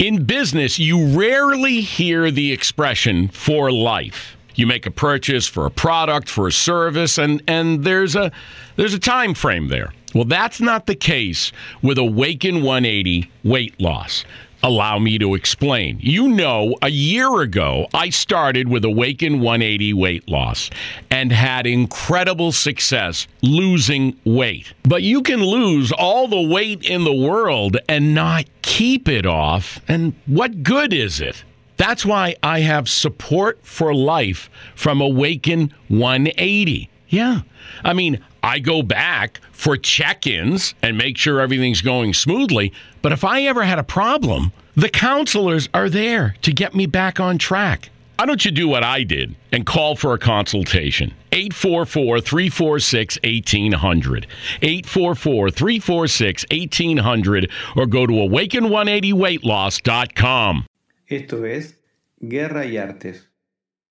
In business, you rarely hear the expression for life. You make a purchase for a product, for a service, and, and there's a there's a time frame there. Well, that's not the case with Awaken 180 weight loss. Allow me to explain. You know, a year ago, I started with Awaken 180 weight loss and had incredible success losing weight. But you can lose all the weight in the world and not keep it off. And what good is it? That's why I have support for life from Awaken 180. Yeah. I mean, I go back for check ins and make sure everything's going smoothly. But if I ever had a problem, the counselors are there to get me back on track. Why don't you do what I did and call for a consultation? 844 346 1800. 844 346 1800 or go to awaken180weightloss.com. Esto es Guerra y Artes,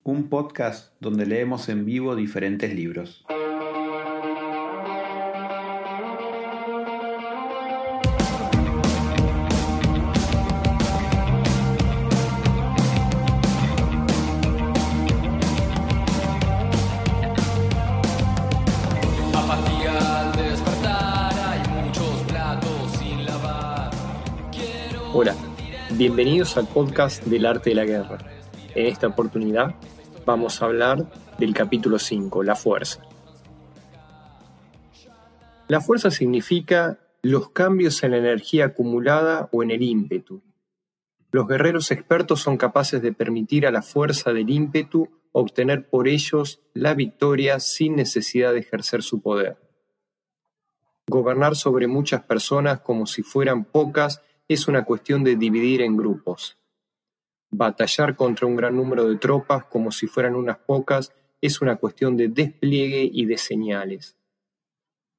un podcast donde leemos en vivo diferentes libros. Hola, bienvenidos al podcast del arte de la guerra. En esta oportunidad vamos a hablar del capítulo 5, la fuerza. La fuerza significa los cambios en la energía acumulada o en el ímpetu. Los guerreros expertos son capaces de permitir a la fuerza del ímpetu obtener por ellos la victoria sin necesidad de ejercer su poder. Gobernar sobre muchas personas como si fueran pocas es una cuestión de dividir en grupos. Batallar contra un gran número de tropas como si fueran unas pocas es una cuestión de despliegue y de señales.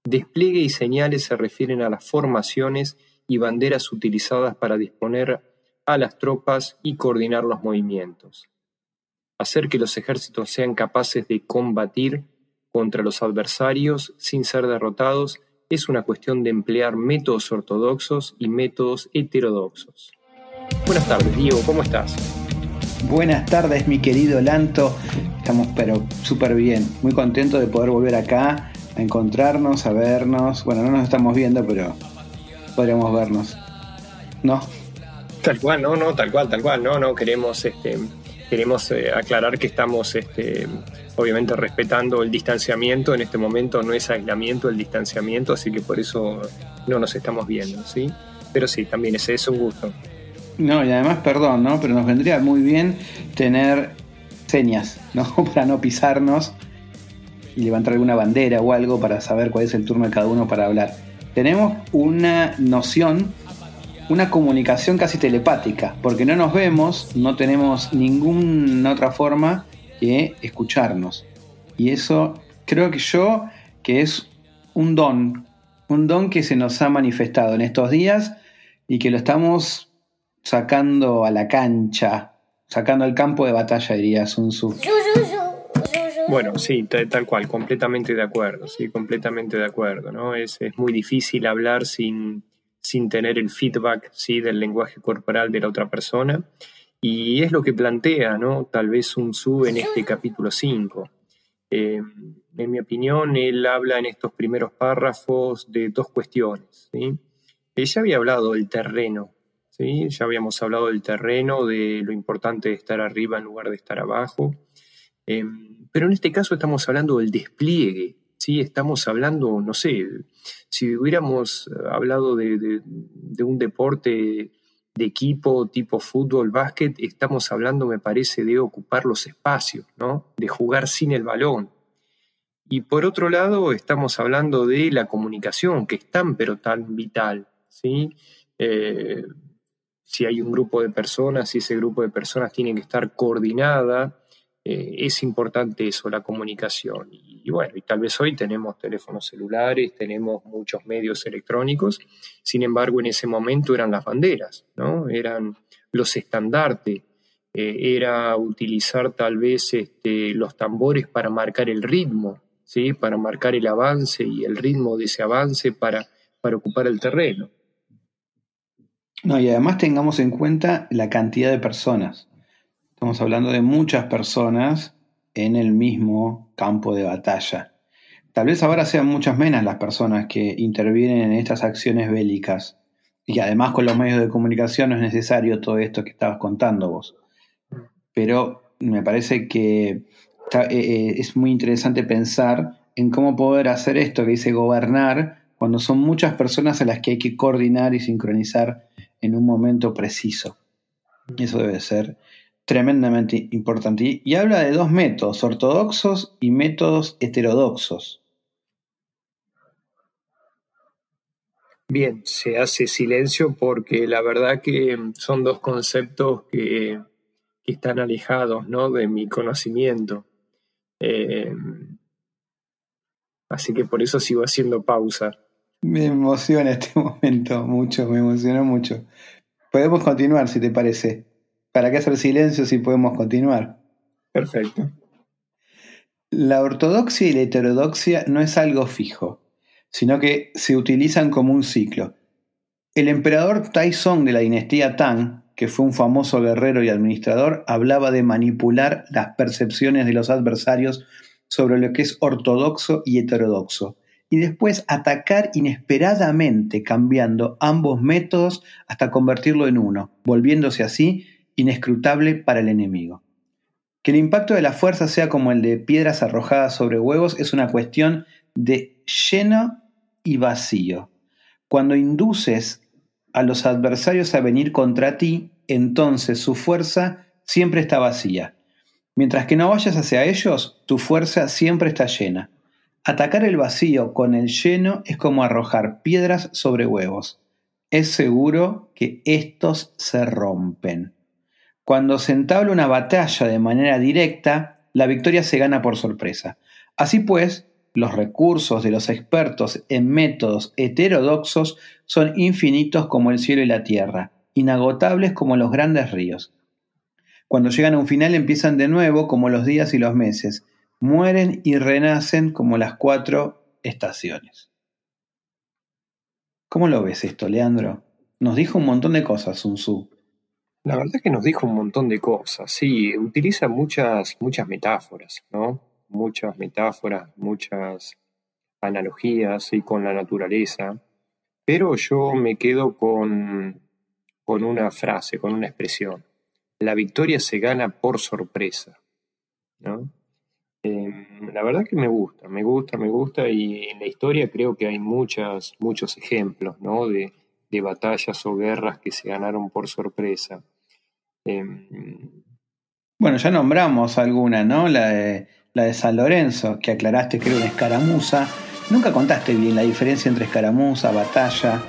Despliegue y señales se refieren a las formaciones y banderas utilizadas para disponer a las tropas y coordinar los movimientos. Hacer que los ejércitos sean capaces de combatir contra los adversarios sin ser derrotados es una cuestión de emplear métodos ortodoxos y métodos heterodoxos. Buenas tardes, Diego, ¿cómo estás? Buenas tardes, mi querido Lanto. Estamos pero súper bien, muy contento de poder volver acá, a encontrarnos, a vernos. Bueno, no nos estamos viendo, pero podríamos vernos. ¿No? Tal cual, no, no, tal cual, tal cual, no, no, queremos este, queremos eh, aclarar que estamos este, obviamente respetando el distanciamiento. En este momento no es aislamiento el distanciamiento, así que por eso no nos estamos viendo, ¿sí? Pero sí, también ese es un gusto. No, y además, perdón, ¿no? Pero nos vendría muy bien tener señas, ¿no? para no pisarnos y levantar alguna bandera o algo para saber cuál es el turno de cada uno para hablar. Tenemos una noción una comunicación casi telepática, porque no nos vemos, no tenemos ninguna otra forma que escucharnos. Y eso creo que yo que es un don, un don que se nos ha manifestado en estos días y que lo estamos sacando a la cancha, sacando al campo de batalla, diría Sun Tzu. Bueno, sí, tal cual, completamente de acuerdo, sí, completamente de acuerdo, ¿no? Es, es muy difícil hablar sin, sin tener el feedback ¿sí? del lenguaje corporal de la otra persona. Y es lo que plantea, ¿no? Tal vez un Tzu en este capítulo 5. Eh, en mi opinión, él habla en estos primeros párrafos de dos cuestiones. ¿sí? ya había hablado del terreno, ¿sí? ya habíamos hablado del terreno, de lo importante de estar arriba en lugar de estar abajo. Eh, pero en este caso estamos hablando del despliegue, ¿sí? Estamos hablando, no sé, si hubiéramos eh, hablado de, un deporte de equipo tipo fútbol, básquet, estamos hablando, me parece, de ocupar los espacios, ¿no? De jugar sin el balón. Y por otro lado, estamos hablando de la comunicación, que es tan pero tan vital, ¿sí? Eh, si hay un grupo de personas, si ese grupo de personas tiene que estar coordinada, eh, es importante eso, la comunicación. Y, bueno, y tal vez hoy tenemos teléfonos celulares, tenemos muchos medios electrónicos, sin embargo en ese momento eran las banderas, ¿no? Eran los estandartes, eh, era utilizar tal vez este, los tambores para marcar el ritmo, ¿sí? Para marcar el avance y el ritmo de ese avance para, para ocupar el terreno. No, y además tengamos en cuenta la cantidad de personas. Estamos hablando de muchas personas en el mismo campo de batalla. Tal vez ahora sean muchas menos las personas que intervienen en estas acciones bélicas. Y además con los medios de comunicación no es necesario todo esto que estabas contando vos. Pero me parece que eh, eh, es muy interesante pensar en cómo poder hacer esto que dice gobernar cuando son muchas personas a las que hay que coordinar y sincronizar en un momento preciso. Eso debe ser tremendamente importante. Y habla de dos métodos, ortodoxos y métodos heterodoxos. Bien, se hace silencio porque la verdad que son dos conceptos que, están alejados ¿no? de mi conocimiento. Eh, así que por eso sigo haciendo pausa. Me emociona este momento mucho, me emocionó mucho. Podemos continuar si te parece. ¿Para qué hacer silencio si podemos continuar? Perfecto. La ortodoxia y la heterodoxia no es algo fijo, sino que se utilizan como un ciclo. El emperador Taizong de la dinastía Tang, que fue un famoso guerrero y administrador, hablaba de manipular las percepciones de los adversarios sobre lo que es ortodoxo y heterodoxo, y después atacar inesperadamente cambiando ambos métodos hasta convertirlo en uno, volviéndose así inescrutable para el enemigo. Que el impacto de la fuerza sea como el de piedras arrojadas sobre huevos es una cuestión de lleno y vacío. Cuando induces a los adversarios a venir contra ti, entonces su fuerza siempre está vacía. Mientras que no vayas hacia ellos, tu fuerza siempre está llena. Atacar el vacío con el lleno es como arrojar piedras sobre huevos. Es seguro que estos se rompen. Cuando se entabla una batalla de manera directa, la victoria se gana por sorpresa. Así pues, los recursos de los expertos en métodos heterodoxos son infinitos como el cielo y la tierra, inagotables como los grandes ríos. Cuando llegan a un final empiezan de nuevo como los días y los meses, mueren y renacen como las cuatro estaciones. ¿Cómo lo ves esto, Leandro? Nos dijo un montón de cosas Sun Tzu. La verdad es que nos dijo un montón de cosas, sí, utiliza muchas, muchas metáforas, ¿no? Muchas metáforas, muchas analogías y con la naturaleza, pero yo me quedo con, con una frase, con una expresión. La victoria se gana por sorpresa, ¿no? Em, la verdad que me gusta, me gusta, me gusta y en la historia creo que hay muchas, muchos ejemplos, ¿no? De, de batallas o guerras que se ganaron por sorpresa. Em, bueno, ya nombramos alguna, ¿no? La de, la de San Lorenzo, que aclaraste que era una escaramuza. Nunca contaste bien la diferencia entre escaramuza, batalla.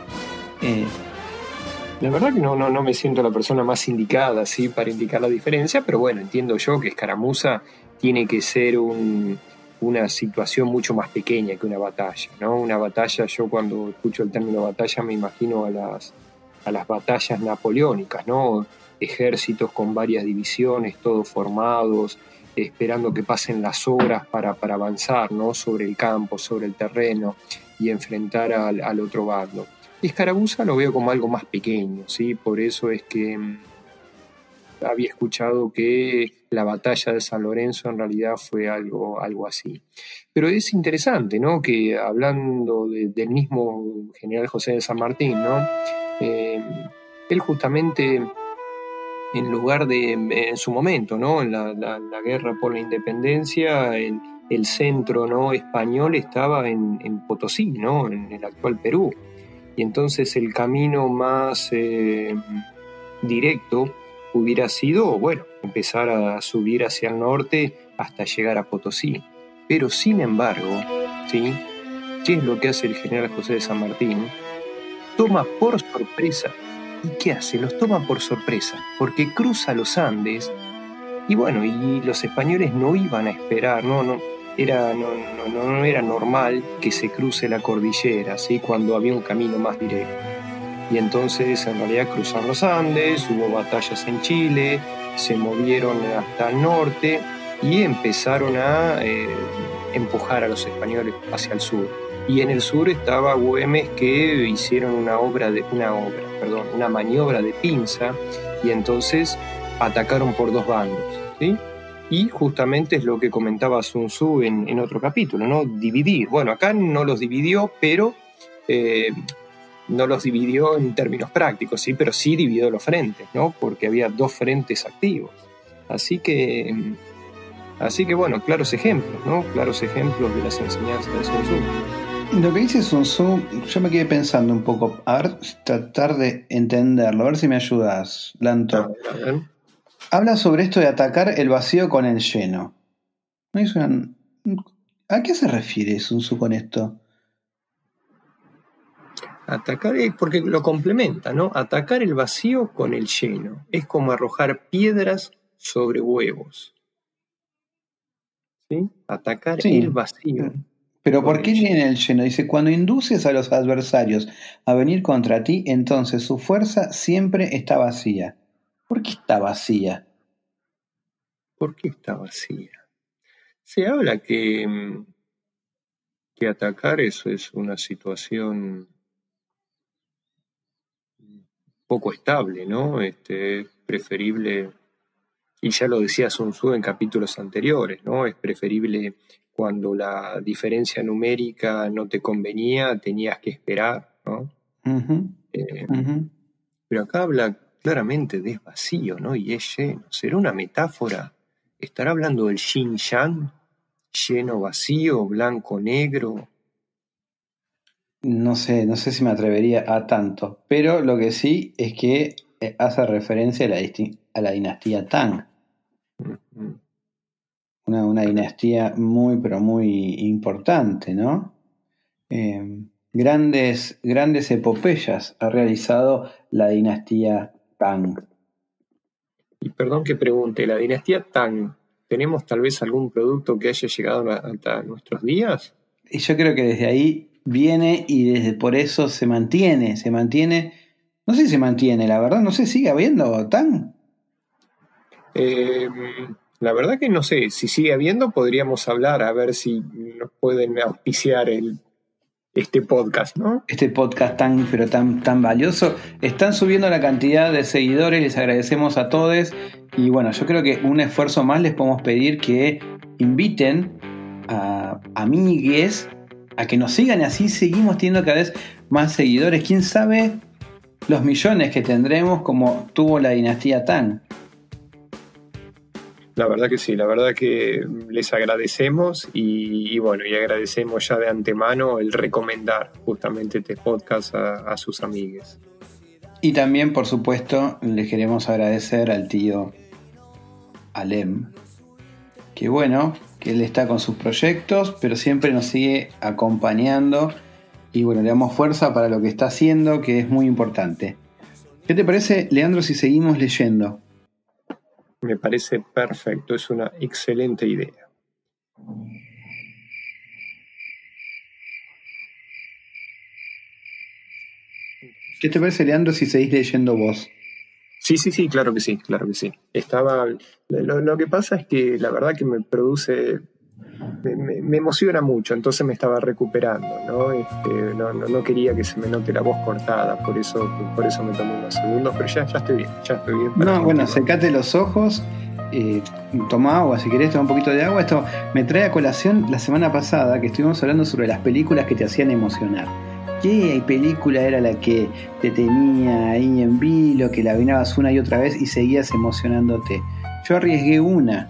Eh. La verdad que no, no, no me siento la persona más indicada ¿sí? para indicar la diferencia, pero bueno, entiendo yo que escaramuza tiene que ser un, una situación mucho más pequeña que una batalla, ¿no? Una batalla, yo cuando escucho el término batalla me imagino a las, a las batallas napoleónicas, ¿no? Ejércitos con varias divisiones, todos formados, esperando que pasen las horas para, para avanzar, ¿no? Sobre el campo, sobre el terreno y enfrentar al, al otro bando. Escarabuza lo veo como algo más pequeño, ¿sí? Por eso es que mm, había escuchado que la batalla de San Lorenzo en realidad fue algo, algo así. Pero es interesante, ¿no? Que hablando del mismo general José de San Martín, ¿no? Eh, él justamente en lugar de, en su momento, ¿no? En la, guerra por la independencia, el, el centro ¿no? español estaba en, Potosí, ¿no? En el actual Perú. Y entonces el camino más eh, directo hubiera sido, bueno, empezar a subir hacia el norte hasta llegar a Potosí. Pero sin embargo, ¿sí? ¿Qué es lo que hace el general José de San Martín? Toma por sorpresa. ¿Y qué hace? Los toma por sorpresa, porque cruza los Andes y bueno, y los españoles no iban a esperar, no, no, era, no, no, no era normal que se cruce la cordillera, ¿sí? cuando había un camino más directo y entonces en realidad cruzaron los Andes, hubo batallas en Chile, se movieron hasta el norte y empezaron a eh, empujar a los españoles hacia el sur. Y en el sur estaba Güemes que hicieron una obra de una obra, perdón, una maniobra de pinza y entonces atacaron por dos bandos. ¿sí? Y justamente es lo que comentaba Sun Tzu en, otro capítulo, ¿no? Dividir. Bueno, acá no los dividió, pero eh, no los dividió en términos prácticos, sí, pero sí dividió los frentes, ¿no? Porque había dos frentes activos. Así que, así que bueno, claros ejemplos, ¿no? Claros ejemplos de las enseñanzas de Sun Tzu. Lo que dice Sun Tzu, yo me quedé pensando un poco, a ver, tratar de entenderlo, a ver si me ayudas, Lanto. Habla sobre esto de atacar el vacío con el lleno. ¿A qué se refiere Sun Tzu con esto? Atacar es porque lo complementa, ¿no? Atacar el vacío con el lleno. Es como arrojar piedras sobre huevos. ¿Sí? Atacar el vacío. Pero ¿por qué viene el lleno? Dice, cuando induces a los adversarios a venir contra ti, entonces su fuerza siempre está vacía. ¿Por qué está vacía? ¿Por qué está vacía? Se habla que, mm, que atacar eso es una situación poco estable, ¿no? Este, es preferible, y ya lo decía Sun Tzu en capítulos anteriores, ¿no? Es preferible cuando la diferencia numérica no te convenía, tenías que esperar, ¿no? Eh, pero acá habla claramente de vacío, ¿no? Y es lleno. ¿Será una metáfora? ¿Estará hablando del yin yang? Lleno, vacío, blanco, negro. No sé, no sé si me atrevería a tanto. Pero lo que sí es que eh, hace referencia a la, a la dinastía Tang. una, una, dinastía muy, pero muy importante, ¿no? Em, grandes, grandes epopeyas ha realizado la dinastía y perdón que pregunte, ¿la dinastía Tang, tenemos tal vez algún producto que haya llegado hasta nuestros días? Y yo creo que desde ahí viene y desde por eso se mantiene, se mantiene, no sé si se mantiene, la verdad, no sé, sigue habiendo Tang. Eh, la verdad que no sé, si sigue habiendo podríamos hablar a ver si nos pueden auspiciar el este podcast, ¿no? Este podcast tan, pero tan, tan valioso. Están subiendo la cantidad de seguidores, les agradecemos a todos. Y bueno, yo creo que un esfuerzo más les podemos pedir que inviten a amigues a que nos sigan y así seguimos teniendo cada vez más seguidores. ¿Quién sabe los millones que tendremos como tuvo la dinastía Tan? La verdad que sí, la verdad que les agradecemos y, bueno, y agradecemos ya de antemano el recomendar justamente este podcast a, sus amigues. Y también, por supuesto, les queremos agradecer al tío Alem, que bueno, que él está con sus proyectos, pero siempre nos sigue acompañando y bueno, le damos fuerza para lo que está haciendo, que es muy importante. ¿Qué te parece, Leandro, si seguimos leyendo? Me parece perfecto, es una excelente idea. ¿Qué te parece, Leandro, si seguís leyendo vos? Sí, sí, sí, claro que sí, claro que sí. Estaba. lo, que pasa es que la verdad que me produce me, emociona mucho, entonces me estaba recuperando, este, ¿no? no, quería que se me note la voz cortada, por eso, por eso me tomé unos segundos, pero ya, ya estoy bien, ya estoy bien. No, bueno, secate los ojos, eh, toma agua, si querés, toma un poquito de agua. Esto me trae a colación la semana pasada que estuvimos hablando sobre las películas que te hacían emocionar. ¿Qué película era la que te tenía ahí en vilo, que la vinabas una y otra vez y seguías emocionándote? Yo arriesgué una.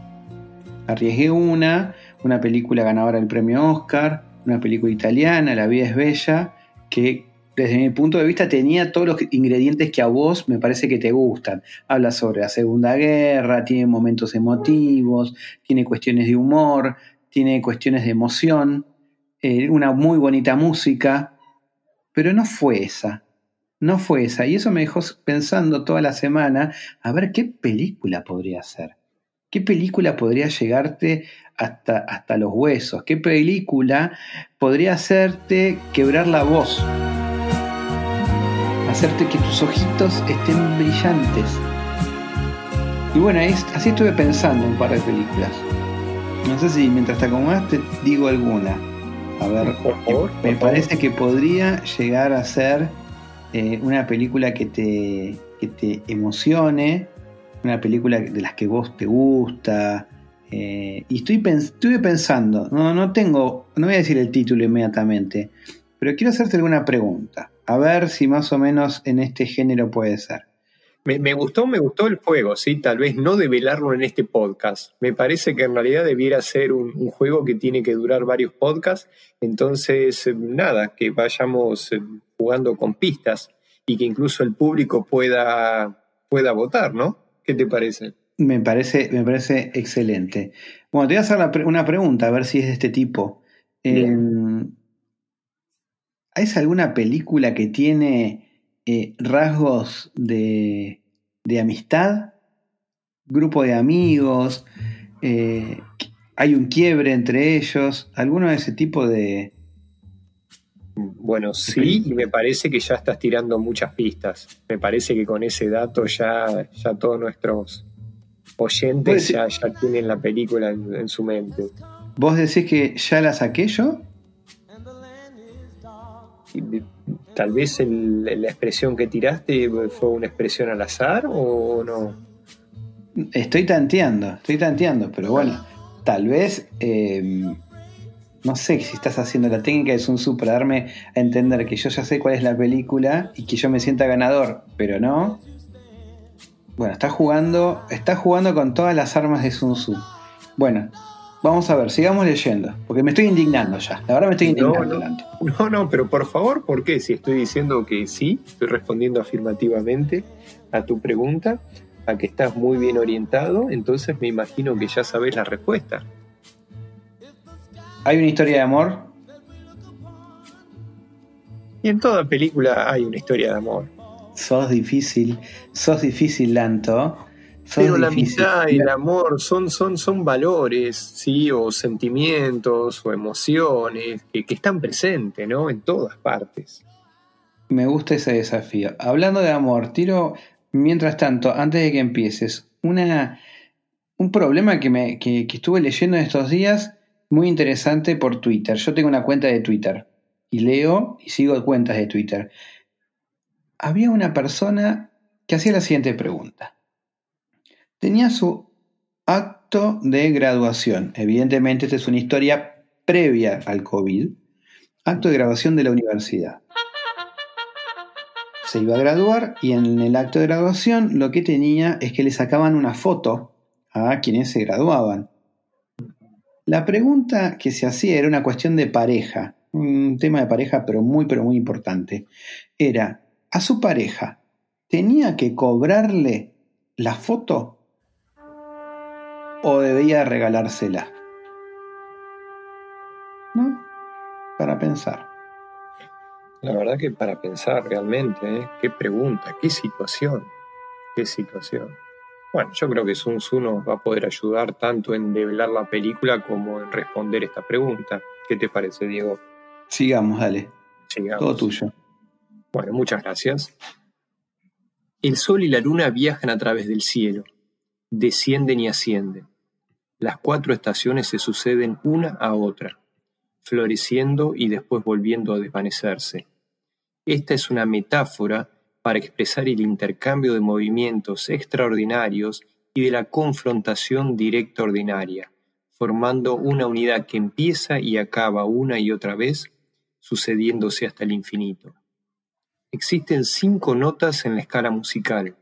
Arriesgué una una película ganadora del premio Oscar, una película italiana, La vida es bella, que desde mi punto de vista tenía todos los ingredientes que a vos me parece que te gustan. Habla sobre la Segunda Guerra, tiene momentos emotivos, tiene cuestiones de humor, tiene cuestiones de emoción, eh, una muy bonita música, pero no fue esa. No fue esa. Y eso me dejó pensando toda la semana a ver qué película podría ser. ¿Qué película podría llegarte hasta, hasta los huesos? ¿Qué película podría hacerte quebrar la voz? Hacerte que tus ojitos estén brillantes. Y bueno, así estuve pensando en un par de películas. No sé si mientras te acomodas te digo alguna. A ver, me parece que podría llegar a ser eh, una película que te, que te emocione, una película de las que vos te gusta. Eh, y estoy estuve pensando, no, no tengo, no voy a decir el título inmediatamente, pero quiero hacerte alguna pregunta, a ver si más o menos en este género puede ser. Me, gustó, me gustó el juego, sí, tal vez no develarlo en este podcast. Me parece que en realidad debiera ser un, juego que tiene que durar varios podcasts. Entonces, eh, nada, que vayamos eh, jugando con pistas y que incluso el público pueda, pueda votar, ¿no? ¿Qué te parece? Me parece, me parece excelente. Bueno, te voy a hacer una pregunta, a ver si es de este tipo. Em, ¿Hay alguna película que tiene eh, rasgos de, de, amistad? ¿Grupo de amigos? Eh, ¿Hay un quiebre entre ellos? ¿Alguno de ese tipo de, bueno, sí, y me parece que ya estás tirando muchas pistas. Me parece que con ese dato ya, ya todos nuestros oyentes ya, ya, tienen la película en, su mente. ¿Vos decís que ya la saqué yo? Tal vez la expresión que tiraste fue una expresión al azar o no. Estoy tanteando, estoy tanteando, pero bueno, tal vez eh, no sé si estás haciendo la técnica de Sun Tzu para darme a entender que yo ya sé cuál es la película y que yo me sienta ganador, pero no. Bueno, está jugando, está jugando con todas las armas de Sun Tzu. Bueno, vamos a ver, sigamos leyendo, porque me estoy indignando ya. La verdad me estoy indignando. No, no, no, pero por favor, ¿por qué? Si estoy diciendo que sí, estoy respondiendo afirmativamente a tu pregunta, a que estás muy bien orientado, entonces me imagino que ya sabes la respuesta. ¿Hay una historia de amor? Y en toda película hay una historia de amor. Sos difícil, sos difícil, Lanto. Pero la amistad y el amor son, son, son valores, ¿sí? O sentimientos o emociones que, que están presentes, ¿no? En todas partes. Me gusta ese desafío. Hablando de amor, tiro, mientras tanto, antes de que empieces, una, un problema que, me, que, que estuve leyendo en estos días muy interesante por Twitter. Yo tengo una cuenta de Twitter y leo y sigo cuentas de Twitter. Había una persona que hacía la siguiente pregunta. Tenía su acto de graduación. Evidentemente, esta es una historia previa al COVID. Acto de graduación de la universidad. Se iba a graduar y en el acto de graduación lo que tenía es que le sacaban una foto a quienes se graduaban. La pregunta que se hacía era una cuestión de pareja, un tema de pareja pero muy pero muy importante. Era, a su pareja, ¿tenía que cobrarle la foto o debía regalársela? ¿No? Para pensar. La verdad que para pensar realmente, ¿eh? qué pregunta, qué situación, qué situación. Bueno, yo creo que Sun Tzu nos va a poder ayudar tanto en develar la película como en responder esta pregunta. ¿Qué te parece, Diego? Sigamos, dale. Sigamos. Todo tuyo. Bueno, muchas gracias. El sol y la luna viajan a través del cielo, descienden y ascienden. Las cuatro estaciones se suceden una a otra, floreciendo y después volviendo a desvanecerse. Esta es una metáfora para expresar el intercambio de movimientos extraordinarios y de la confrontación directa ordinaria, formando una unidad que empieza y acaba una y otra vez, sucediéndose hasta el infinito. Existen cinco notas en la escala musical,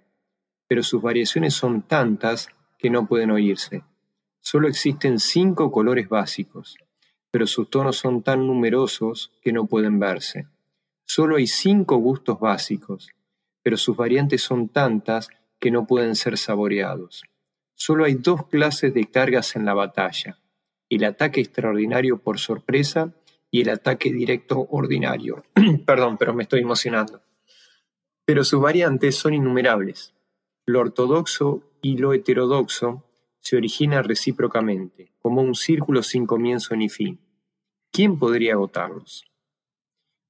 pero sus variaciones son tantas que no pueden oírse. Solo existen cinco colores básicos, pero sus tonos son tan numerosos que no pueden verse. Solo hay cinco gustos básicos, pero sus variantes son tantas que no pueden ser saboreados. Solo hay dos clases de cargas en la batalla, el ataque extraordinario por sorpresa y el ataque directo ordinario. Perdón, pero me estoy emocionando. Pero sus variantes son innumerables. Lo ortodoxo y lo heterodoxo se originan recíprocamente, como un círculo sin comienzo ni fin. ¿Quién podría agotarlos?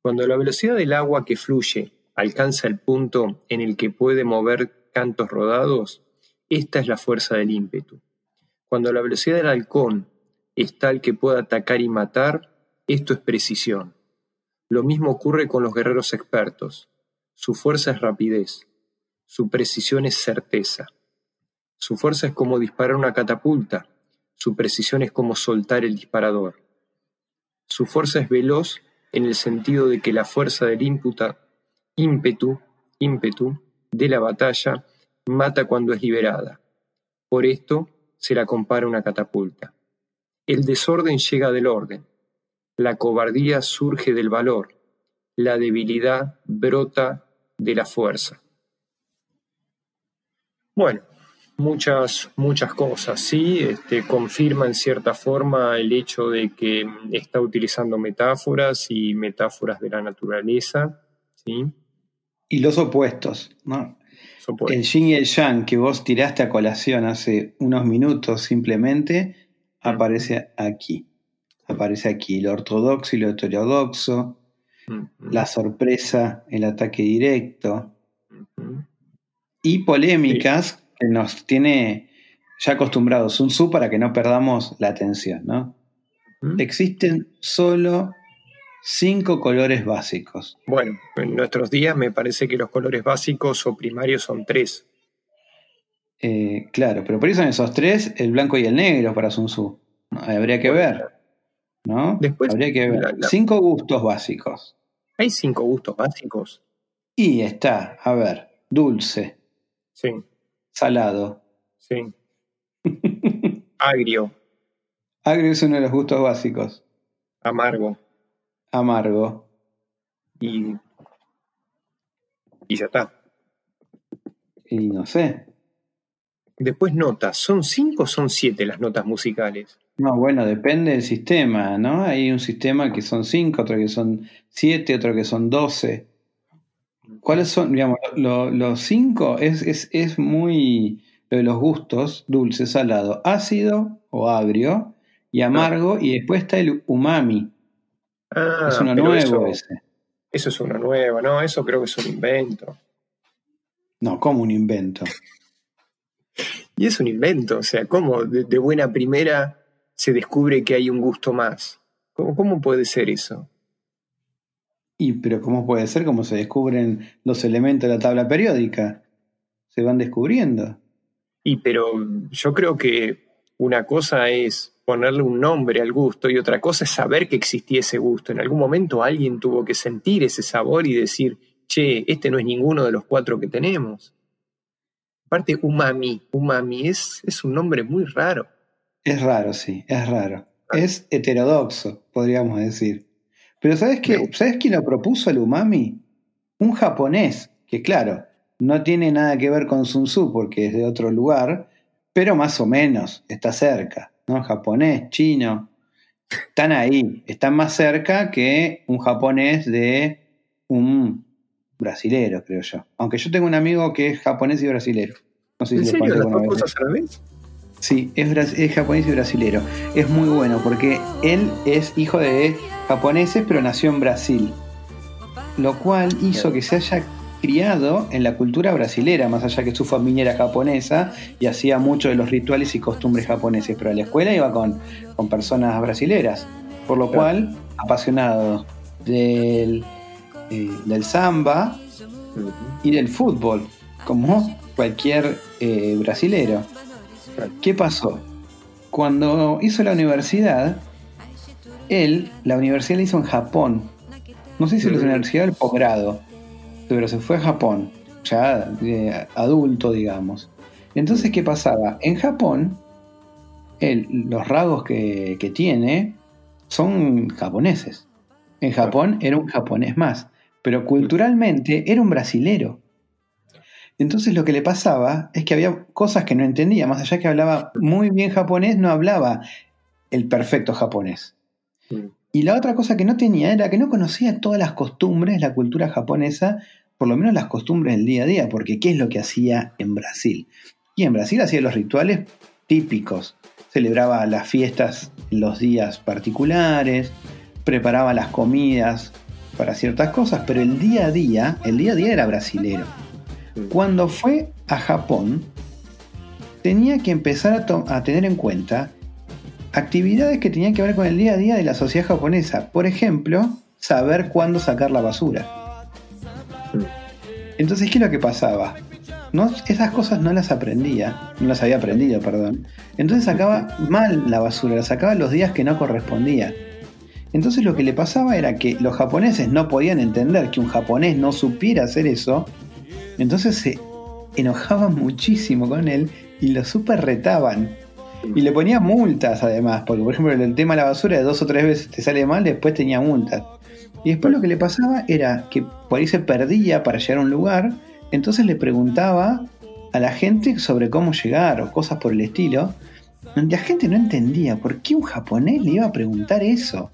Cuando la velocidad del agua que fluye alcanza el punto en el que puede mover cantos rodados, esta es la fuerza del ímpetu. Cuando la velocidad del halcón es tal que pueda atacar y matar, esto es precisión. Lo mismo ocurre con los guerreros expertos. Su fuerza es rapidez. Su precisión es certeza. Su fuerza es como disparar una catapulta. Su precisión es como soltar el disparador. Su fuerza es veloz en el sentido de que la fuerza del ímputa, ímpetu, ímpetu de la batalla mata cuando es liberada. Por esto se la compara una catapulta. El desorden llega del orden. La cobardía surge del valor. La debilidad brota de la fuerza. Bueno, muchas, muchas cosas, sí, este, confirma en cierta forma el hecho de que está utilizando metáforas y metáforas de la naturaleza, ¿sí? Y los opuestos, ¿no? El yin y el yang que vos tiraste a colación hace unos minutos simplemente aparece aquí. Aparece aquí el ortodoxo y lo heterodoxo, la sorpresa, el ataque directo y polémicas que nos tiene ya acostumbrados Sun Tzu para que no perdamos la atención, ¿no? Existen solo cinco colores básicos. Bueno, en nuestros días me parece que los colores básicos o primarios son tres. Eh, claro, pero por eso son esos tres, el blanco y el negro para Sun Tzu. Habría que ver. ¿No? Después, Habría que ver. Cinco gustos básicos. ¿Hay cinco gustos básicos? Y está, a ver, dulce. Sí. Salado. Sí. Agrio. Agrio es uno de los gustos básicos. Amargo. Amargo. Y. Y ya está. Y no sé. Después notas. ¿Son cinco o son siete las notas musicales? No, bueno, depende del sistema, ¿no? Hay un sistema que son cinco, otro que son siete, otro que son doce. ¿Cuáles son, digamos, los cinco? Es, es, muy lo de los gustos, dulce, salado, ácido o agrio y amargo, y después está el umami. Ah, es uno nuevo eso, ese. Eso es uno nuevo, ¿no? Eso creo que es un invento. No, ¿cómo un invento? y es un invento, o sea, ¿cómo de, buena primera se descubre que hay un gusto más? ¿Cómo, cómo puede ser eso? Y pero ¿cómo puede ser? ¿Cómo se descubren los elementos de la tabla periódica? Se van descubriendo. Y pero yo creo que una cosa es ponerle un nombre al gusto y otra cosa es saber que existía ese gusto. En algún momento alguien tuvo que sentir ese sabor y decir, che, este no es ninguno de los cuatro que tenemos. Aparte, umami, umami es, es un nombre muy raro. Es raro, sí, es raro. Es heterodoxo, podríamos decir. Pero ¿sabes, qué? ¿sabes quién lo propuso el umami? Un japonés, que claro, no tiene nada que ver con Sun Tzu porque es de otro lugar, pero más o menos está cerca, ¿no? Japonés, chino, están ahí, están más cerca que un japonés de un brasilero, creo yo. Aunque yo tengo un amigo que es japonés y brasilero. No sé ¿En si serio? ¿Las dos cosas a la vez? Sí, es, es japonés y brasilero. Es muy bueno porque él es hijo de japoneses, pero nació en Brasil. Lo cual hizo que se haya criado en la cultura brasilera, más allá que su familia era japonesa y hacía mucho de los rituales y costumbres japoneses, pero a la escuela iba con, con personas brasileras, por lo cual apasionado del, eh, del samba y del fútbol, como cualquier eh, brasilero. ¿Qué pasó? Cuando hizo la universidad, él, la universidad la hizo en Japón. No sé si la universidad del posgrado, pero se fue a Japón, ya adulto, digamos. Entonces, ¿qué pasaba? En Japón, él, los rasgos que, que tiene son japoneses. En Japón era un japonés más, pero culturalmente era un brasilero. Entonces lo que le pasaba es que había cosas que no entendía, más allá que hablaba muy bien japonés, no hablaba el perfecto japonés. Mm. Y la otra cosa que no tenía era que no conocía todas las costumbres, la cultura japonesa, por lo menos las costumbres del día a día, porque ¿qué es lo que hacía en Brasil? Y en Brasil hacía los rituales típicos, celebraba las fiestas los días particulares, preparaba las comidas para ciertas cosas, pero el día a día, el día a día era brasilero. Cuando fue a Japón, tenía que empezar a, tener en cuenta actividades que tenían que ver con el día a día de la sociedad japonesa. Por ejemplo, saber cuándo sacar la basura. Entonces, ¿qué es lo que pasaba? No, esas cosas no las aprendía, no las había aprendido, perdón. Entonces sacaba mal la basura, la sacaba los días que no correspondía. Entonces lo que le pasaba era que los japoneses no podían entender que un japonés no supiera hacer eso. Entonces se enojaban muchísimo con él y lo super retaban. Y le ponían multas además, porque por ejemplo el tema de la basura de dos o tres veces te sale mal, después tenía multas. Y después lo que le pasaba era que por ahí se perdía para llegar a un lugar, entonces le preguntaba a la gente sobre cómo llegar o cosas por el estilo. La gente no entendía por qué un japonés le iba a preguntar eso.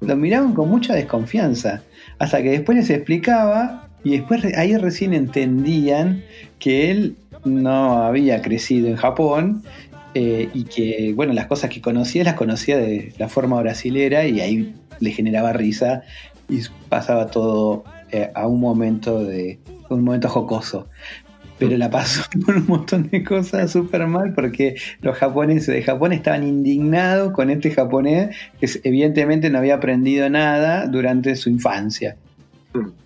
Lo miraban con mucha desconfianza, hasta que después les explicaba y después ahí recién entendían que él no había crecido en Japón eh, y que, bueno, las cosas que conocía las conocía de la forma brasilera y ahí le generaba risa y pasaba todo eh, a un momento de un momento jocoso. Pero la pasó por un montón de cosas súper mal porque los japoneses de Japón estaban indignados con este japonés que evidentemente no había aprendido nada durante su infancia. Hmm.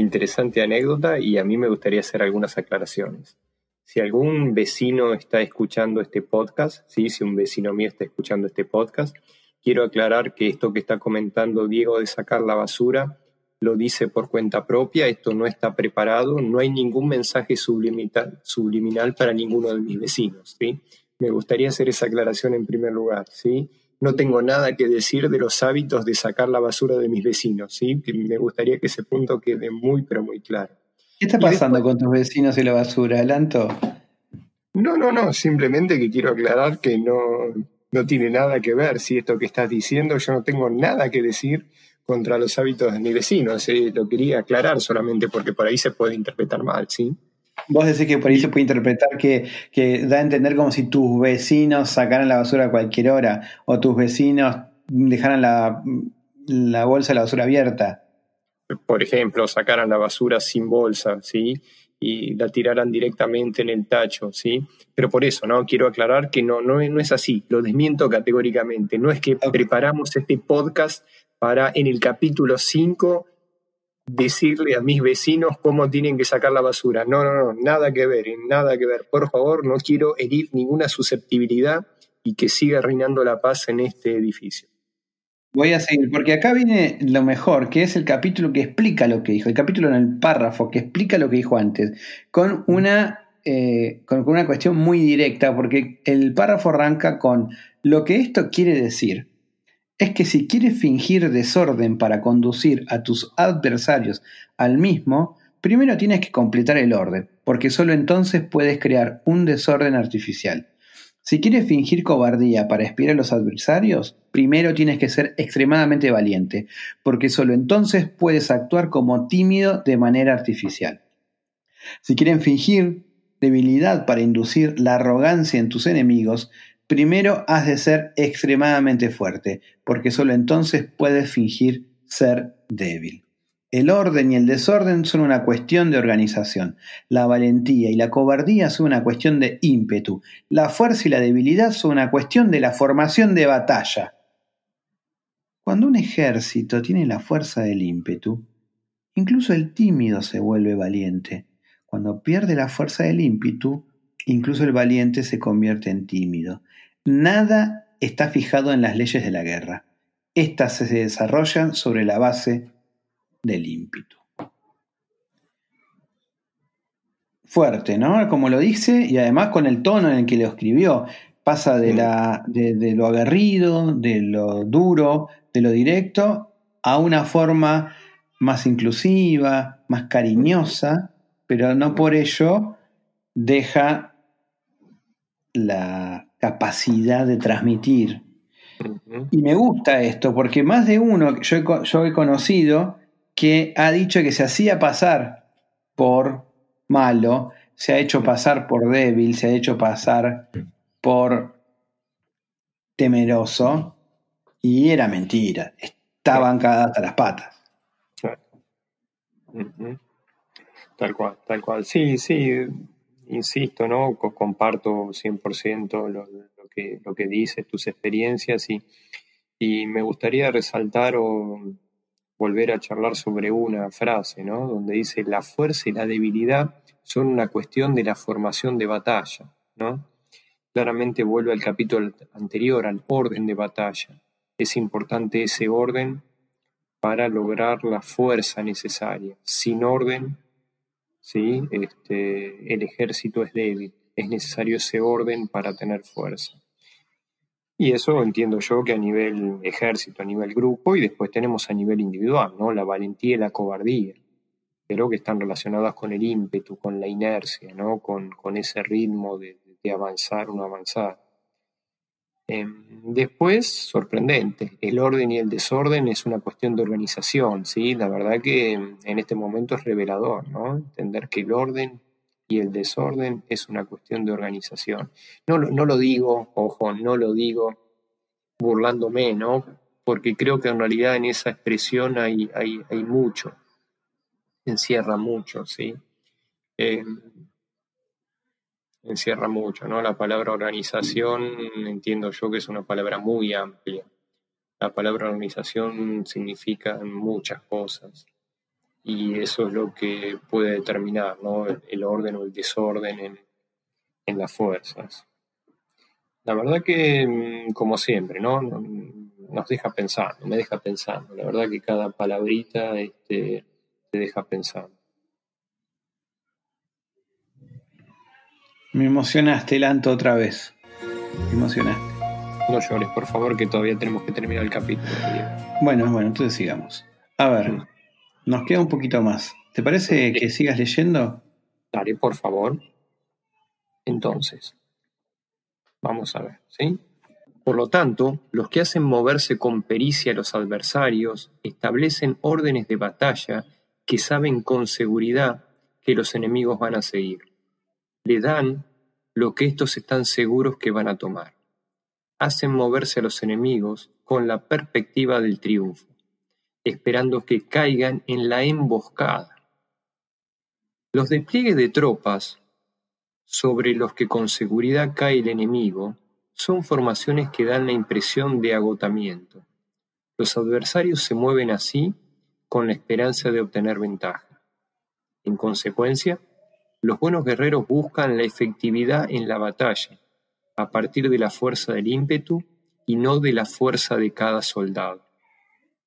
Interesante anécdota y a mí me gustaría hacer algunas aclaraciones. Si algún vecino está escuchando este podcast, ¿sí? si un vecino mío está escuchando este podcast, quiero aclarar que esto que está comentando Diego de sacar la basura lo dice por cuenta propia, esto no está preparado, no hay ningún mensaje subliminal, para ninguno de mis vecinos. ¿sí? Me gustaría hacer esa aclaración en primer lugar. ¿sí? No tengo nada que decir de los hábitos de sacar la basura de mis vecinos. ¿sí? me gustaría que ese punto quede muy, pero muy claro. ¿Qué está pasando con tus vecinos y la basura, Alanto? No, no, no, simplemente que quiero aclarar que no, no tiene nada que ver si esto que estás diciendo, yo no tengo nada que decir contra los hábitos de mi vecino. Lo quería aclarar solamente porque por ahí se puede interpretar mal, ¿sí? Vos decís que por ahí se puede interpretar que, que da a entender como si tus vecinos sacaran la basura a cualquier hora o tus vecinos dejaran la, la bolsa de la basura abierta. Por ejemplo, sacaran la basura sin bolsa, ¿sí? y la tiraran directamente en el tacho, ¿sí? Pero por eso, ¿no? Quiero aclarar que no, no, no es así, lo desmiento categóricamente. No es que preparamos este podcast para en el capítulo 5 decirle a mis vecinos cómo tienen que sacar la basura. No, no, no, nada que ver, nada que ver. Por favor, no quiero herir ninguna susceptibilidad y que siga reinando la paz en este edificio. Voy a seguir, porque acá viene lo mejor, que es el capítulo que explica lo que dijo, el capítulo en el párrafo que explica lo que dijo antes, con una, eh, con una cuestión muy directa, porque el párrafo arranca con lo que esto quiere decir es que si quieres fingir desorden para conducir a tus adversarios al mismo, primero tienes que completar el orden, porque solo entonces puedes crear un desorden artificial. Si quieres fingir cobardía para espiar a los adversarios, primero tienes que ser extremadamente valiente, porque solo entonces puedes actuar como tímido de manera artificial. Si quieren fingir debilidad para inducir la arrogancia en tus enemigos, primero has de ser extremadamente fuerte, porque solo entonces puedes fingir ser débil. El orden y el desorden son una cuestión de organización. La valentía y la cobardía son una cuestión de ímpetu. La fuerza y la debilidad son una cuestión de la formación de batalla. Cuando un ejército tiene la fuerza del ímpetu, incluso el tímido se vuelve valiente. Cuando pierde la fuerza del ímpetu, incluso el valiente se convierte en tímido. Nada está fijado en las leyes de la guerra. Estas se desarrollan sobre la base del ímpetu. Fuerte, ¿no? Como lo dice, y además con el tono en el que lo escribió. Pasa de, la, de, lo aguerrido, de lo duro, de lo directo, a una forma más inclusiva, más cariñosa, pero no por ello deja la capacidad de transmitir. Y me gusta esto, porque más de uno yo yo he conocido que ha dicho que se hacía pasar por malo, se ha hecho pasar por débil, se ha hecho pasar por temeroso, y era mentira, estaban cagadas hasta las patas. Tal cual, tal cual. Sí, sí, insisto, ¿no? Comparto 100% lo, lo, que, lo que dices, tus experiencias y, y me gustaría resaltar o volver a charlar sobre una frase, ¿no? Donde dice, la fuerza y la debilidad son una cuestión de la formación de batalla, ¿no? Claramente vuelve al capítulo anterior, al orden de batalla. Es importante ese orden para lograr la fuerza necesaria. Sin orden, ¿sí? este, el ejército es débil. Es necesario ese orden para tener fuerza. Y eso entiendo yo que a nivel ejército, a nivel grupo, y después tenemos a nivel individual, ¿no? La valentía y la cobardía, pero que están relacionadas con el ímpetu, con la inercia, ¿no? Con, con ese ritmo de, de avanzar o no Em, después, sorprendente, el orden y el desorden es una cuestión de organización, ¿sí? La verdad que en este momento es revelador, ¿no? Entender que el orden y el desorden es una cuestión de organización. No, lo digo, ojo, no lo digo burlándome, ¿no? Porque creo que en realidad en esa expresión hay mucho, encierra mucho, ¿sí? Em, encierra mucho, ¿no? La palabra organización entiendo yo que es una palabra muy amplia. La palabra organización significa muchas cosas y eso es lo que puede determinar ¿no? el orden o el desorden en, en las fuerzas. La verdad que, mm, como siempre, ¿no? nos deja pensando, me deja pensando. La verdad que cada palabrita este, te deja pensando. Me emocionaste, Lanto, otra vez. Me emocionaste. No llores, por favor, que todavía tenemos que terminar el capítulo. Bueno, bueno, entonces sigamos. A ver, mm. nos queda un poquito más. ¿Te parece que sigas leyendo? Dale, por favor. Entonces, vamos a ver, ¿sí? Por lo tanto, los que hacen moverse con pericia a los adversarios establecen órdenes de batalla que saben con seguridad que los enemigos van a seguir le dan lo que estos están seguros que van a tomar. Hacen moverse a los enemigos con la perspectiva del triunfo, esperando que caigan en la emboscada. Los despliegues de tropas sobre los que con seguridad cae el enemigo son formaciones que dan la impresión de agotamiento. Los adversarios se mueven así con la esperanza de obtener ventaja. En consecuencia, los buenos guerreros buscan la efectividad en la batalla, a partir de la fuerza del ímpetu y no de la fuerza de cada soldado.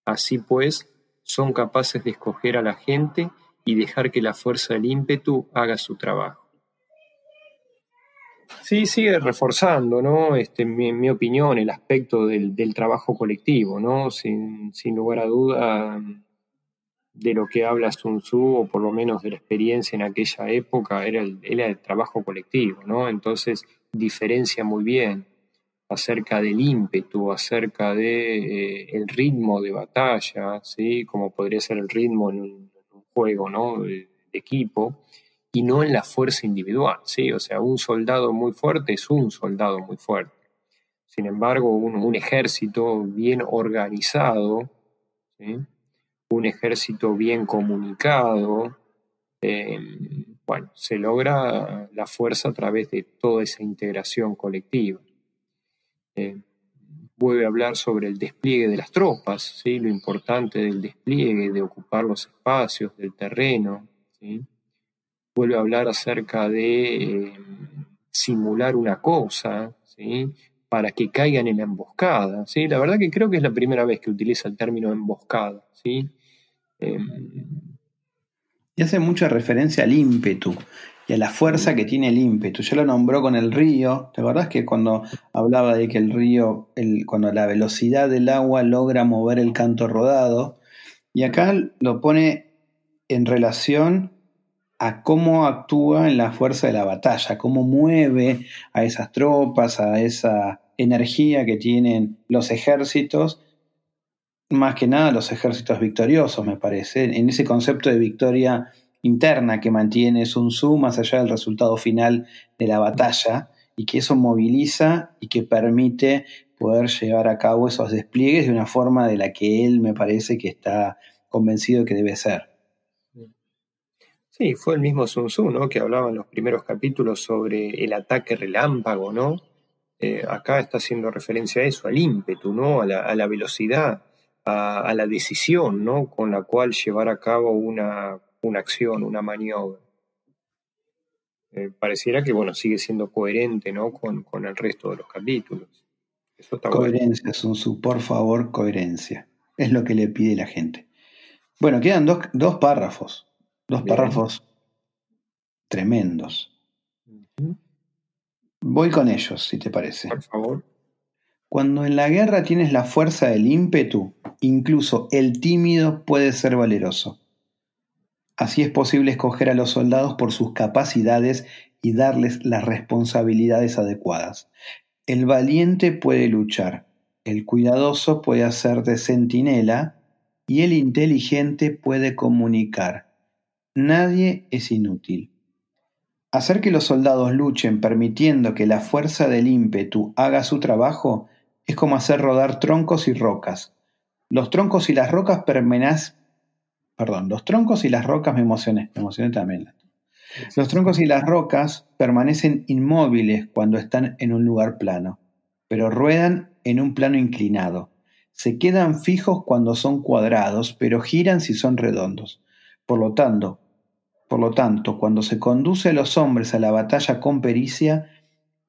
Así pues, son capaces de escoger a la gente y dejar que la fuerza del ímpetu haga su trabajo. Sí, sigue reforzando, ¿no? Este, en mi, opinión, el aspecto del, trabajo colectivo, ¿no? Sin, sin lugar a duda, de lo que habla Sun Tzu, o por lo menos de la experiencia en aquella época, era el, el trabajo colectivo, ¿no? Entonces diferencia muy bien acerca del ímpetu, acerca de eh, el ritmo de batalla, ¿sí? Como podría ser el ritmo en un, juego, ¿no? De, equipo, y no en la fuerza individual, ¿sí? O sea, un soldado muy fuerte es un soldado muy fuerte. Sin embargo, un, un ejército bien organizado, ¿sí? Un ejército bien comunicado, eh, bueno, se logra la fuerza a través de toda esa integración colectiva. Eh, vuelve a hablar sobre el despliegue de las tropas, ¿sí? lo importante del despliegue, de ocupar los espacios del terreno. Vuelve a hablar acerca de eh, simular una cosa, ¿sí? para que caigan en la emboscada. ¿sí? La verdad que creo que es la primera vez que utiliza el término emboscada. ¿sí? Em, y hace mucha referencia al ímpetu y a la fuerza que tiene el ímpetu. Ya lo nombró con el río. ¿Te acordás que cuando hablaba de que el río, cuando la velocidad del agua logra mover el canto rodado? Y acá lo pone en relación a cómo actúa en la fuerza de la batalla, cómo mueve a esas tropas, a esa energía que tienen los ejércitos más que nada los ejércitos victoriosos, me parece, en ese concepto de victoria interna que mantiene Sun Tzu más allá del resultado final de la batalla y que eso moviliza y que permite poder llevar a cabo esos despliegues de una forma de la que él me parece que está convencido que debe ser. Sí, fue el mismo Sun Tzu, ¿no? Que hablaba en los primeros capítulos sobre el ataque relámpago, ¿no? Eh, acá está haciendo referencia a eso, al ímpetu, ¿no? A la, a la velocidad a, la decisión ¿no? con la cual llevar a cabo una, una acción, una maniobra. Eh, pareciera que bueno, sigue siendo coherente ¿no? con, con el resto de los capítulos. coherencia, Sun por favor, coherencia. Es lo que le pide la gente. Bueno, quedan dos, dos párrafos. Dos párrafos tremendos. Voy con ellos, si te parece. Por favor. Cuando en la guerra tienes la fuerza del ímpetu, incluso el tímido puede ser valeroso. Así es posible escoger a los soldados por sus capacidades y darles las responsabilidades adecuadas. El valiente puede luchar, el cuidadoso puede hacer de centinela y el inteligente puede comunicar. Nadie es inútil. Hacer que los soldados luchen permitiendo que la fuerza del ímpetu haga su trabajo es como hacer rodar troncos y rocas. Los troncos y las rocas permanecen. Perdón, los troncos y las rocas me emocioné, me emocioné también. Los troncos y las rocas permanecen inmóviles cuando están en un lugar plano, pero ruedan en un plano inclinado. Se quedan fijos cuando son cuadrados, pero giran si son redondos. Por lo tanto, por lo tanto, cuando se conduce a los hombres a la batalla con pericia,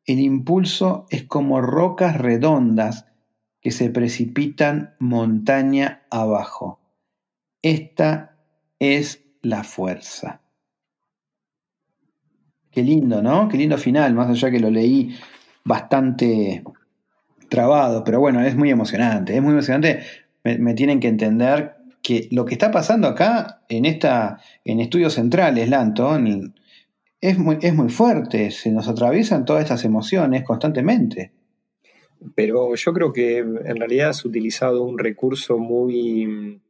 el impulso es como rocas redondas que se precipitan montaña abajo. Esta es la fuerza. Qué lindo, ¿no? Qué lindo final, más allá que lo leí bastante trabado, pero bueno, es muy emocionante, es muy emocionante. Me, tienen que entender que lo que está pasando acá en esta en estudios centrales, Lanto, en es muy, es muy fuerte, se nos atraviesan todas estas emociones constantemente. Pero yo creo que en realidad has utilizado un recurso muy,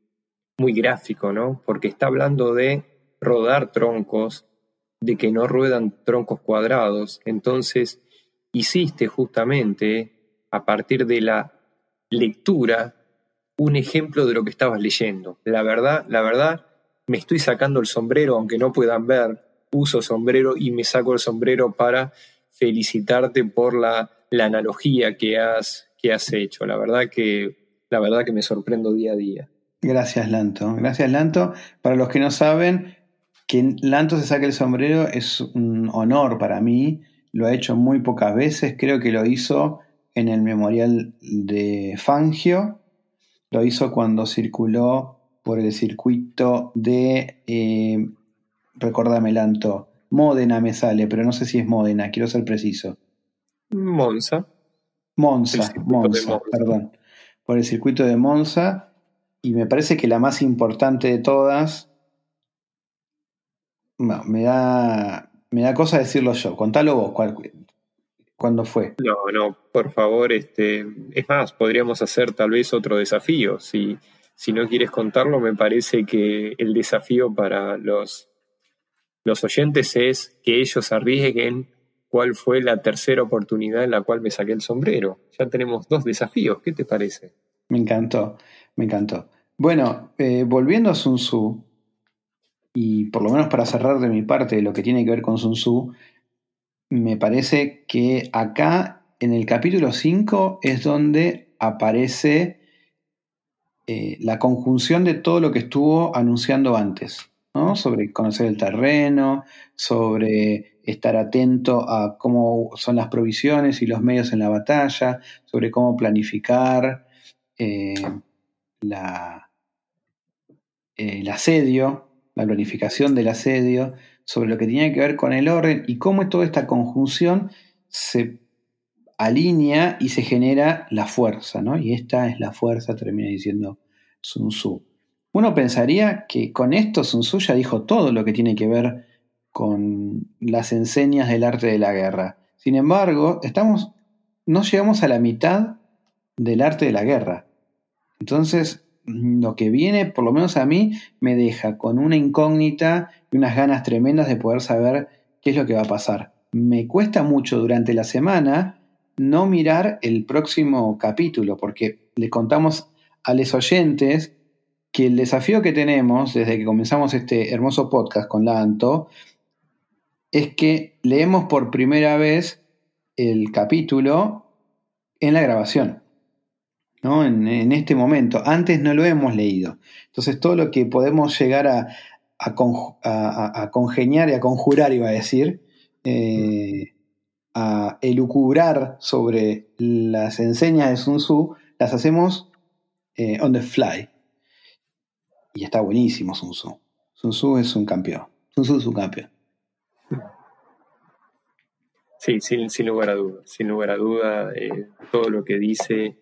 muy gráfico, ¿no? Porque está hablando de rodar troncos, de que no ruedan troncos cuadrados. Entonces, hiciste justamente, a partir de la lectura, un ejemplo de lo que estabas leyendo. La verdad, la verdad, me estoy sacando el sombrero, aunque no puedan ver, uso sombrero y me saco el sombrero para felicitarte por la, analogía que has, que has hecho. La verdad que, la verdad que me sorprendo día a día. Gracias, Lanto. Gracias, Lanto. Para los que no saben, que Lanto se saque el sombrero es un honor para mí. Lo ha hecho muy pocas veces. Creo que lo hizo en el memorial de Fangio. Lo hizo cuando circuló por el circuito de eh, Recordame, Lanto. Módena me sale, pero no sé si es Módena, quiero ser preciso. Monza. Monza, Monza, perdón. Por el circuito de Monza. Y me parece que la más importante de todas. No, me da. Me da cosa decirlo yo. Contalo vos, ¿cuándo fue? No, no, por favor, este. Es más, podríamos hacer tal vez otro desafío. Si, si no quieres contarlo, me parece que el desafío para los los oyentes es que ellos arriesguen cuál fue la tercera oportunidad en la cual me saqué el sombrero. Ya tenemos dos desafíos, ¿qué te parece? Me encantó, me encantó. Bueno, eh, volviendo a Sun Tzu, y por lo menos para cerrar de mi parte lo que tiene que ver con Sun Tzu, me parece que acá en el capítulo 5 es donde aparece eh, la conjunción de todo lo que estuvo anunciando antes sobre conocer el terreno, sobre estar atento a cómo son las provisiones y los medios en la batalla, sobre cómo planificar eh, la, el asedio, la planificación del asedio, sobre lo que tenía que ver con el orden y cómo toda esta conjunción se alinea y se genera la fuerza, ¿no? Y esta es la fuerza, termina diciendo Sun Tzu. Uno pensaría que con esto Sun Tzu ya dijo todo lo que tiene que ver con las enseñas del arte de la guerra. Sin embargo, estamos, no llegamos a la mitad del arte de la guerra. Entonces, lo que viene, por lo menos a mí, me deja con una incógnita y unas ganas tremendas de poder saber qué es lo que va a pasar. Me cuesta mucho durante la semana no mirar el próximo capítulo, porque le contamos a los oyentes que el desafío que tenemos desde que comenzamos este hermoso podcast con Lanto es que leemos por primera vez el capítulo en la grabación. ¿no? En, este momento. Antes no lo hemos leído. Entonces todo lo que podemos llegar a, a, congeniar y a conjurar, iba a decir, eh, a elucubrar sobre las enseñas de Sun Tzu, las hacemos eh, on the fly. Y está buenísimo Sun Tzu. Sun Tzu es un campeón. Sun Tzu es un campeón. Sí, sin, lugar a duda. Sin lugar a duda, eh, todo lo que dice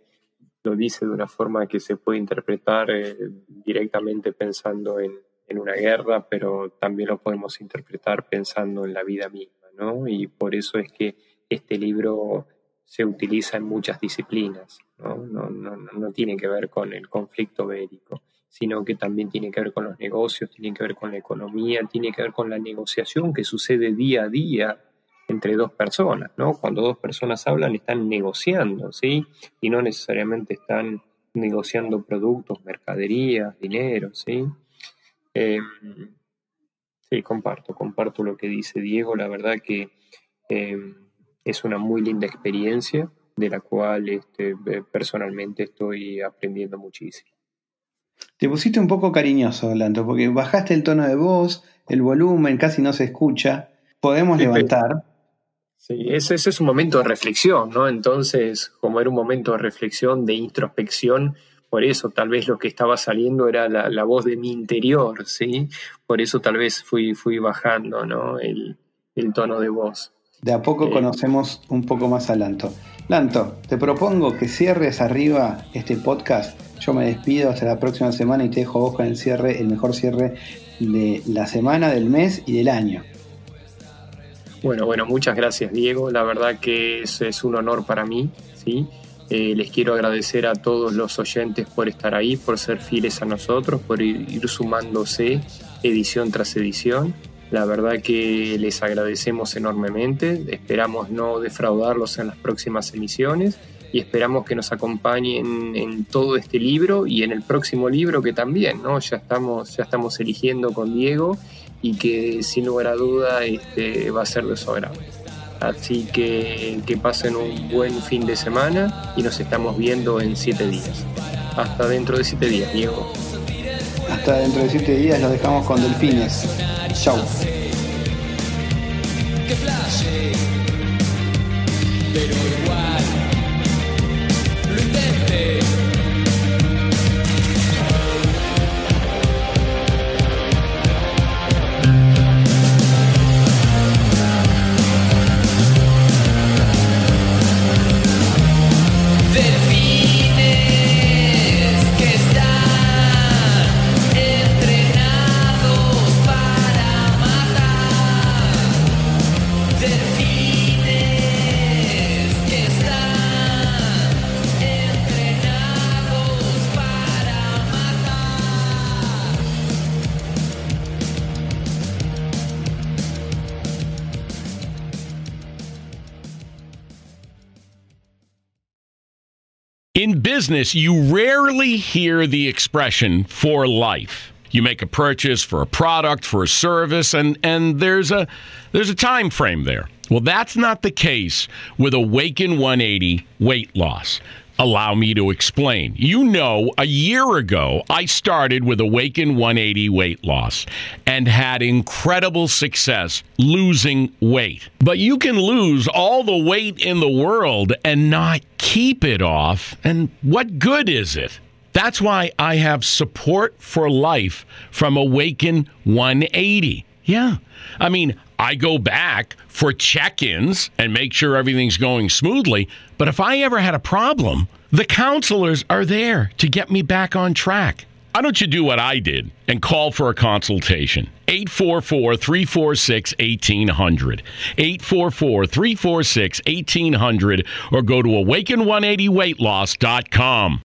lo dice de una forma que se puede interpretar eh, directamente pensando en, una guerra, pero también lo podemos interpretar pensando en la vida misma, ¿no? Y por eso es que este libro se utiliza en muchas disciplinas, ¿no? No, no, no tiene que ver con el conflicto bélico, sino que también tiene que ver con los negocios, tiene que ver con la economía, tiene que ver con la negociación que sucede día a día entre dos personas, ¿no? Cuando dos personas hablan están negociando, ¿sí? Y no necesariamente están negociando productos, mercaderías, dinero, ¿sí? Em, sí, comparto, comparto lo que dice Diego, la verdad que em, es una muy linda experiencia de la cual este, personalmente estoy aprendiendo muchísimo. Te pusiste un poco cariñoso, Lanto, porque bajaste el tono de voz, el volumen casi no se escucha. Podemos levantar, Sí, ese, es un momento de reflexión, ¿no? Entonces, como era un momento de reflexión, de introspección, por eso tal vez lo que estaba saliendo era la, voz de mi interior, ¿sí? Por eso tal vez fui, fui bajando, ¿no? El, tono de voz. De a poco eh, conocemos un poco más a Lanto. Lanto, te propongo que cierres arriba este podcast. Yo me despido hasta la próxima semana y te dejo vos con el cierre, el mejor cierre de la semana, del mes y del año. Bueno, bueno, muchas gracias Diego. La verdad que es, un honor para mí, ¿sí? Eh, les quiero agradecer a todos los oyentes por estar ahí, por ser fieles a nosotros, por ir, sumándose edición tras edición. La verdad que les agradecemos enormemente. Esperamos no defraudarlos en las próximas emisiones y esperamos que nos acompañen en todo este libro y en el próximo libro que también, ¿no? Ya estamos, ya estamos eligiendo con Diego y que sin lugar a duda este, va a ser de su agrado. Así que que pasen un buen fin de semana y nos estamos viendo en siete días. Hasta dentro de siete días, Diego. Hasta dentro de siete días nos dejamos con delfines. Chau. In business, you rarely hear the expression for life. You make a purchase for a product, for a service, and, and there's a there's a time frame there. Well, that's not the case with Awaken 180 weight loss. Allow me to explain. You know, a year ago, I started with Awaken 180 weight loss and had incredible success losing weight. But you can lose all the weight in the world and not keep it off. And what good is it? That's why I have support for life from Awaken 180. Yeah. I mean, I go back for check ins and make sure everything's going smoothly. But if I ever had a problem, the counselors are there to get me back on track. Why don't you do what I did and call for a consultation? 844 346 1800. 844 346 1800 or go to awaken180weightloss.com.